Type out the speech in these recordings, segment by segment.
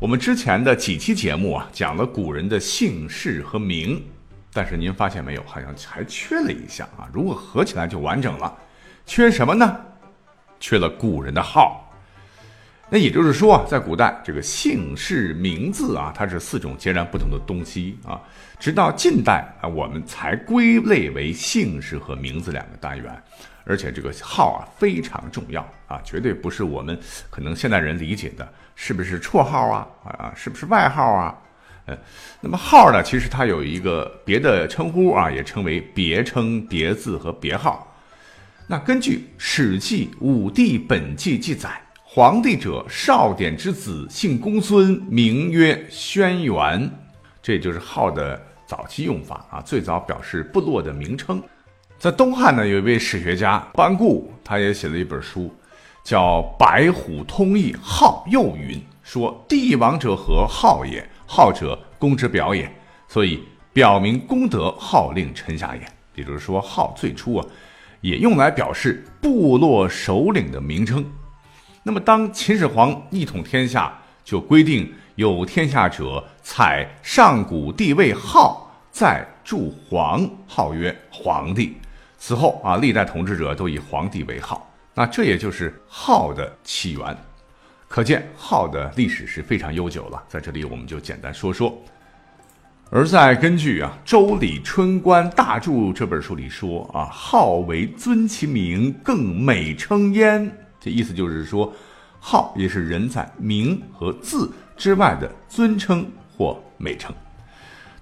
我们之前的几期节目啊，讲了古人的姓氏和名，但是您发现没有，好像还缺了一项啊。如果合起来就完整了，缺什么呢？缺了古人的号。那也就是说，在古代，这个姓氏名字啊，它是四种截然不同的东西啊。直到近代啊，我们才归类为姓氏和名字两个单元。而且这个号啊非常重要啊，绝对不是我们可能现代人理解的，是不是绰号啊啊，是不是外号啊？呃，那么号呢，其实它有一个别的称呼啊，也称为别称、别字和别号。那根据《史记·武帝本纪》记载，皇帝者，少典之子，姓公孙，名曰轩辕。这就是号的早期用法啊，最早表示部落的名称。在东汉呢，有一位史学家班固，他也写了一本书，叫《白虎通义》。号又云说：“帝王者何？号也。号者，公之表也。所以表明功德，号令臣下也。”也就是说，号最初啊，也用来表示部落首领的名称。那么，当秦始皇一统天下，就规定有天下者，采上古帝位号，再铸皇，号曰皇帝。此后啊，历代统治者都以皇帝为号，那这也就是号的起源。可见号的历史是非常悠久了。在这里，我们就简单说说。而在根据啊《周礼春官大著》这本书里说啊，号为尊其名，更美称焉。这意思就是说，号也是人在名和字之外的尊称或美称。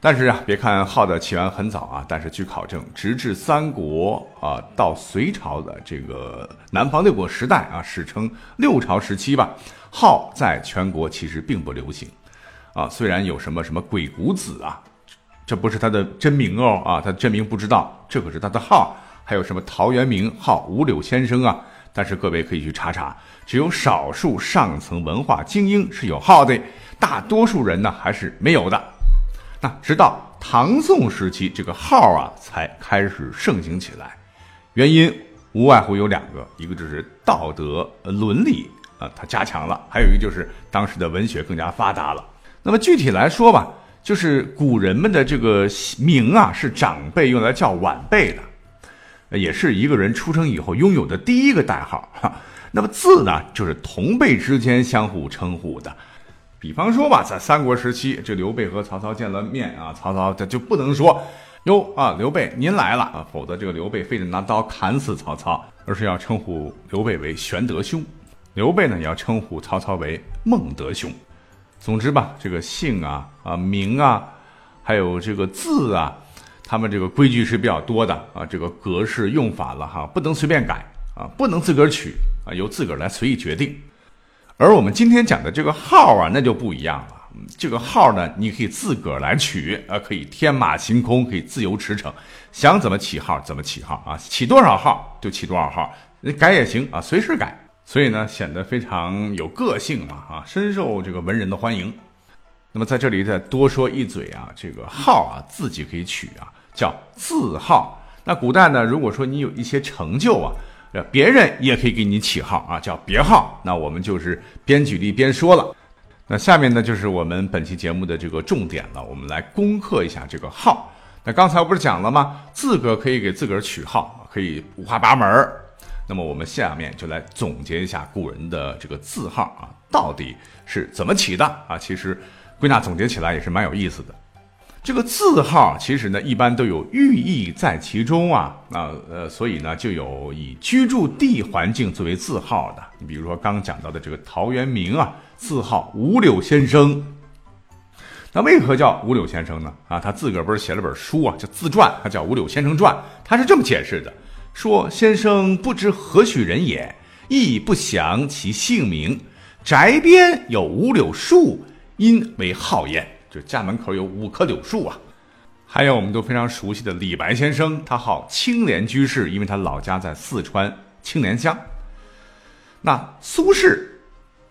但是啊，别看号的起源很早啊，但是据考证，直至三国啊到隋朝的这个南方六国时代啊，史称六朝时期吧，号在全国其实并不流行啊。虽然有什么什么鬼谷子啊，这不是他的真名哦啊，他真名不知道，这可是他的号。还有什么陶渊明号五柳先生啊？但是各位可以去查查，只有少数上层文化精英是有号的，大多数人呢还是没有的。那直到唐宋时期，这个号啊才开始盛行起来，原因无外乎有两个，一个就是道德伦理啊，它加强了；还有一个就是当时的文学更加发达了。那么具体来说吧，就是古人们的这个名啊，是长辈用来叫晚辈的，也是一个人出生以后拥有的第一个代号。哈，那么字呢，就是同辈之间相互称呼的。比方说吧，在三国时期，这刘备和曹操见了面啊，曹操他就不能说哟啊，刘备您来了啊，否则这个刘备非得拿刀砍死曹操，而是要称呼刘备为玄德兄，刘备呢要称呼曹操为孟德兄。总之吧，这个姓啊啊名啊，还有这个字啊，他们这个规矩是比较多的啊，这个格式用法了哈，不能随便改啊，不能自个儿取啊，由自个儿来随意决定。而我们今天讲的这个号啊，那就不一样了。这个号呢，你可以自个儿来取，啊，可以天马行空，可以自由驰骋，想怎么起号怎么起号啊，起多少号就起多少号，改也行啊，随时改。所以呢，显得非常有个性嘛，啊，深受这个文人的欢迎。那么在这里再多说一嘴啊，这个号啊，自己可以取啊，叫字号。那古代呢，如果说你有一些成就啊。呃别人也可以给你起号啊，叫别号。那我们就是边举例边说了。那下面呢，就是我们本期节目的这个重点了。我们来攻克一下这个号。那刚才我不是讲了吗？自个儿可以给自个儿取号，可以五花八门儿。那么我们下面就来总结一下古人的这个字号啊，到底是怎么起的啊？其实归纳总结起来也是蛮有意思的。这个字号其实呢，一般都有寓意在其中啊，那呃，所以呢，就有以居住地环境作为字号的。你比如说刚讲到的这个陶渊明啊，字号五柳先生。那为何叫五柳先生呢？啊，他自个儿不是写了本书啊，叫自传，他叫《五柳先生传》。他是这么解释的：说先生不知何许人也，亦不详其姓名。宅边有五柳树，因为号焉。就家门口有五棵柳树啊。还有我们都非常熟悉的李白先生，他号青莲居士，因为他老家在四川青莲乡。那苏轼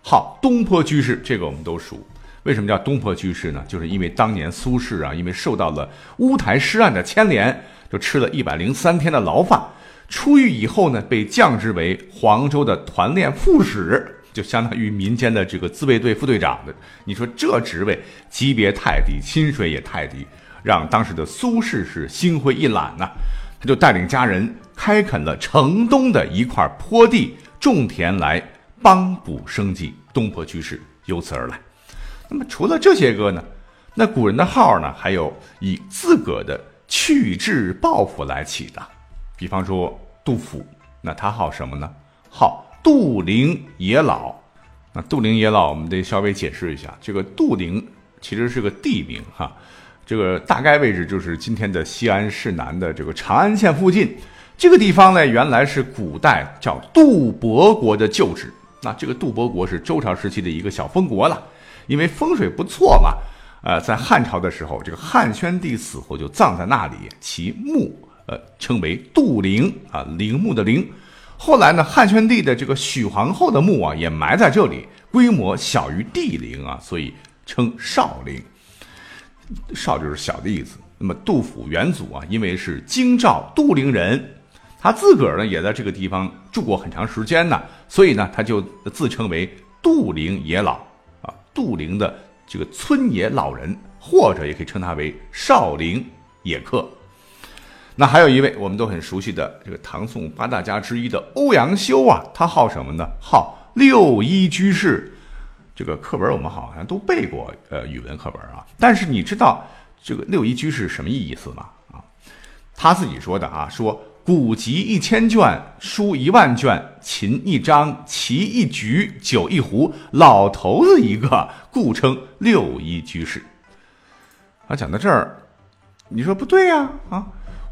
号东坡居士，这个我们都熟。为什么叫东坡居士呢？就是因为当年苏轼啊，因为受到了乌台诗案的牵连，就吃了一百零三天的牢饭。出狱以后呢，被降职为黄州的团练副使。就相当于民间的这个自卫队副队长的，你说这职位级别太低，薪水也太低，让当时的苏轼是心灰意懒呐。他就带领家人开垦了城东的一块坡地，种田来帮补生计。东坡居士由此而来。那么除了这些个呢，那古人的号呢，还有以自个的去志抱负来起的，比方说杜甫，那他号什么呢？号。杜陵野老，那杜陵野老，我们得稍微解释一下。这个杜陵其实是个地名哈，这个大概位置就是今天的西安市南的这个长安县附近。这个地方呢，原来是古代叫杜伯国的旧址。那这个杜伯国是周朝时期的一个小封国了，因为风水不错嘛。呃，在汉朝的时候，这个汉宣帝死后就葬在那里，其墓呃称为杜陵啊，陵墓的陵。后来呢，汉宣帝的这个许皇后的墓啊，也埋在这里，规模小于帝陵啊，所以称少陵。少就是小的意思。那么杜甫元祖啊，因为是京兆杜陵人，他自个儿呢也在这个地方住过很长时间呢，所以呢他就自称为杜陵野老啊，杜陵的这个村野老人，或者也可以称他为少陵野客。那还有一位我们都很熟悉的这个唐宋八大家之一的欧阳修啊，他号什么呢？号六一居士。这个课本我们好像都背过，呃，语文课本啊。但是你知道这个六一居士什么意思吗？啊，他自己说的啊，说古籍一千卷，书一万卷，琴一张，棋一局，酒一壶，老头子一个，故称六一居士。啊，讲到这儿，你说不对呀？啊。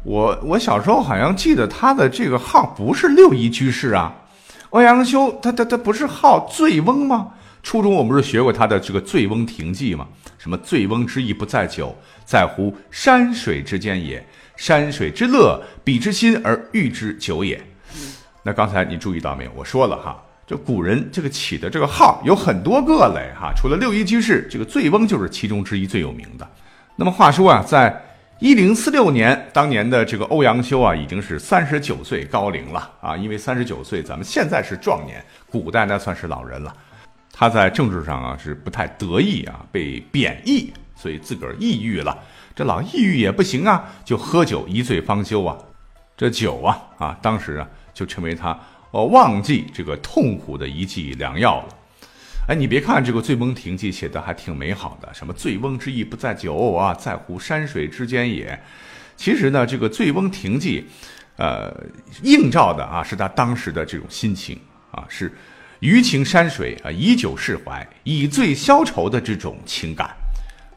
我我小时候好像记得他的这个号不是六一居士啊，欧阳修他他他不是号醉翁吗？初中我们不是学过他的这个《醉翁亭记》吗？什么醉翁之意不在酒，在乎山水之间也。山水之乐，比之心而喻之酒也。那刚才你注意到没有？我说了哈，就古人这个起的这个号有很多个嘞哈，除了六一居士，这个醉翁就是其中之一最有名的。那么话说啊，在一零四六年，当年的这个欧阳修啊，已经是三十九岁高龄了啊。因为三十九岁，咱们现在是壮年，古代那算是老人了。他在政治上啊是不太得意啊，被贬义，所以自个儿抑郁了。这老抑郁也不行啊，就喝酒一醉方休啊。这酒啊啊，当时啊就成为他哦忘记这个痛苦的一剂良药了。哎，你别看这个《醉翁亭记》写的还挺美好的，什么“醉翁之意不在酒啊，在乎山水之间也”。其实呢，这个《醉翁亭记》，呃，映照的啊是他当时的这种心情啊，是余情山水啊，以酒释怀，以醉消愁的这种情感，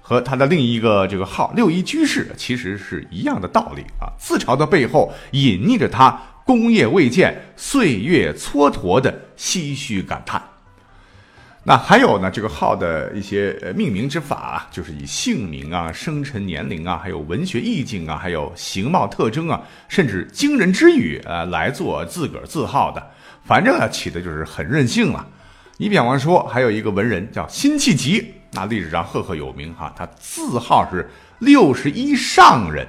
和他的另一个这个号“六一居士”其实是一样的道理啊。自嘲的背后隐匿着他功业未见、岁月蹉跎的唏嘘感叹。那还有呢，这个号的一些呃命名之法，就是以姓名啊、生辰年龄啊，还有文学意境啊，还有形貌特征啊，甚至惊人之语啊，来做自个儿字号的。反正啊，起的就是很任性了。你比方说，还有一个文人叫辛弃疾，那历史上赫赫有名哈，他字号是六十一上人。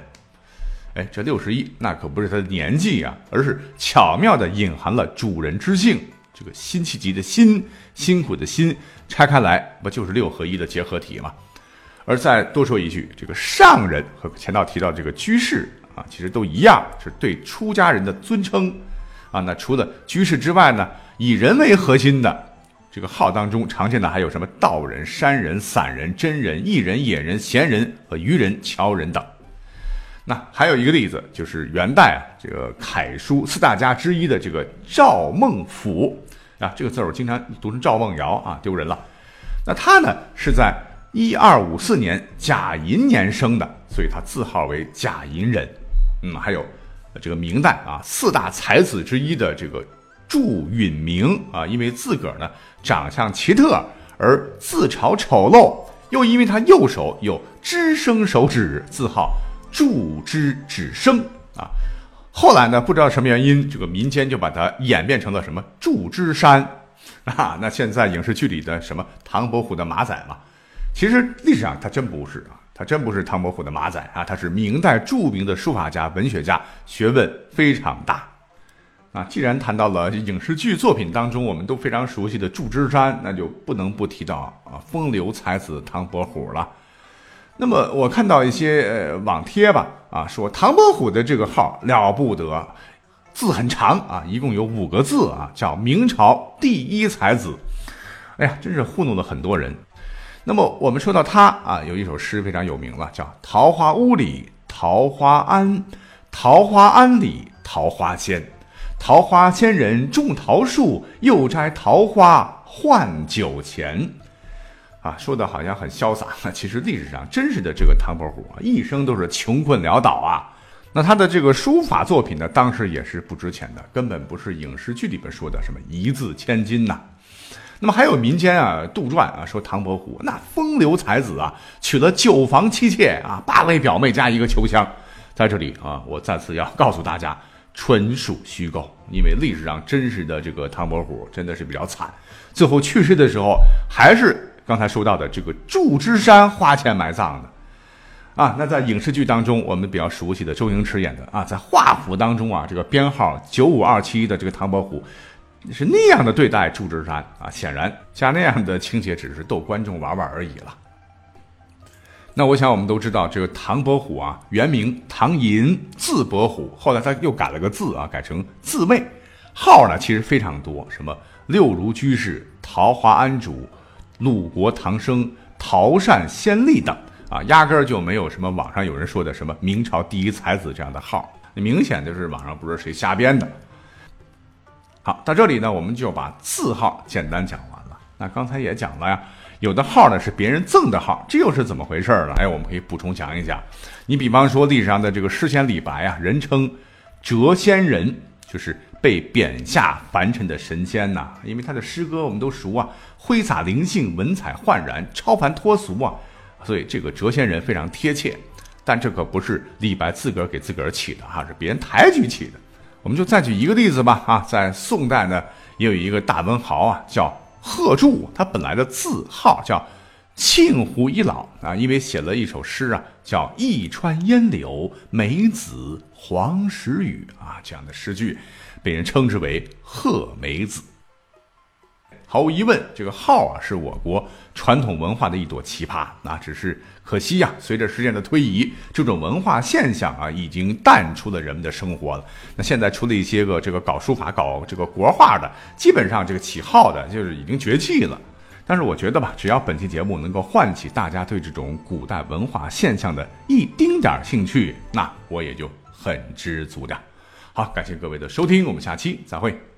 哎，这六十一那可不是他的年纪啊，而是巧妙的隐含了主人之姓。这个辛弃疾的辛，辛苦的辛，拆开来不就是六合一的结合体吗？而再多说一句，这个上人和前道提到这个居士啊，其实都一样，是对出家人的尊称啊。那除了居士之外呢，以人为核心的这个号当中，常见的还有什么道人、山人、散人、真人、异人、野人、闲人和愚人、乔人等。那还有一个例子，就是元代啊，这个楷书四大家之一的这个赵孟頫啊，这个字我经常读成赵孟尧啊，丢人了。那他呢是在一二五四年甲寅年生的，所以他字号为甲寅人。嗯，还有这个明代啊四大才子之一的这个祝允明啊，因为自个儿呢长相奇特而自嘲丑陋，又因为他右手有支生手指，字号祝之指生啊。后来呢，不知道什么原因，这个民间就把它演变成了什么祝之山啊。那现在影视剧里的什么唐伯虎的马仔嘛，其实历史上他真不是啊，他真不是唐伯虎的马仔啊，他是明代著名的书法家、文学家，学问非常大。啊，既然谈到了影视剧作品当中我们都非常熟悉的祝枝山，那就不能不提到啊风流才子唐伯虎了。那么我看到一些呃网帖吧，啊说唐伯虎的这个号了不得，字很长啊，一共有五个字啊，叫明朝第一才子。哎呀，真是糊弄了很多人。那么我们说到他啊，有一首诗非常有名了，叫《桃花坞里桃花庵，桃花庵里桃花仙》。桃花仙人种桃树，又摘桃花换酒钱，啊，说的好像很潇洒。其实历史上真实的这个唐伯虎啊，一生都是穷困潦倒啊。那他的这个书法作品呢，当时也是不值钱的，根本不是影视剧里边说的什么一字千金呐。那么还有民间啊杜撰啊，说唐伯虎那风流才子啊，娶了九房妻妾啊，八位表妹加一个秋香。在这里啊，我再次要告诉大家。纯属虚构，因为历史上真实的这个唐伯虎真的是比较惨，最后去世的时候还是刚才说到的这个祝枝山花钱埋葬的，啊，那在影视剧当中我们比较熟悉的周星驰演的啊，在画虎当中啊，这个编号九五二七的这个唐伯虎是那样的对待祝枝山啊，显然加那样的情节只是逗观众玩玩而已了。那我想我们都知道，这个唐伯虎啊，原名唐寅，字伯虎，后来他又改了个字啊，改成字妹，号呢其实非常多，什么六如居士、桃花庵主、鲁国唐生、桃善仙吏等啊，压根儿就没有什么网上有人说的什么明朝第一才子这样的号，那明显就是网上不知道谁瞎编的。好，到这里呢，我们就把字号简单讲完了。那刚才也讲了呀。有的号呢是别人赠的号，这又是怎么回事呢？哎，我们可以补充讲一讲。你比方说历史上的这个诗仙李白啊，人称谪仙人，就是被贬下凡尘的神仙呐。因为他的诗歌我们都熟啊，挥洒灵性，文采焕然，超凡脱俗啊，所以这个谪仙人非常贴切。但这可不是李白自个儿给自个儿起的哈，是别人抬举起的。我们就再举一个例子吧啊，在宋代呢，也有一个大文豪啊，叫。贺铸，他本来的字号叫庆湖一老啊，因为写了一首诗啊，叫《一川烟柳梅子黄时雨》啊，这样的诗句，被人称之为贺梅子。毫无疑问，这个号啊是我国传统文化的一朵奇葩。那只是可惜呀，随着时间的推移，这种文化现象啊已经淡出了人们的生活了。那现在除了一些个这个搞书法、搞这个国画的，基本上这个起号的就是已经绝迹了。但是我觉得吧，只要本期节目能够唤起大家对这种古代文化现象的一丁点兴趣，那我也就很知足了。好，感谢各位的收听，我们下期再会。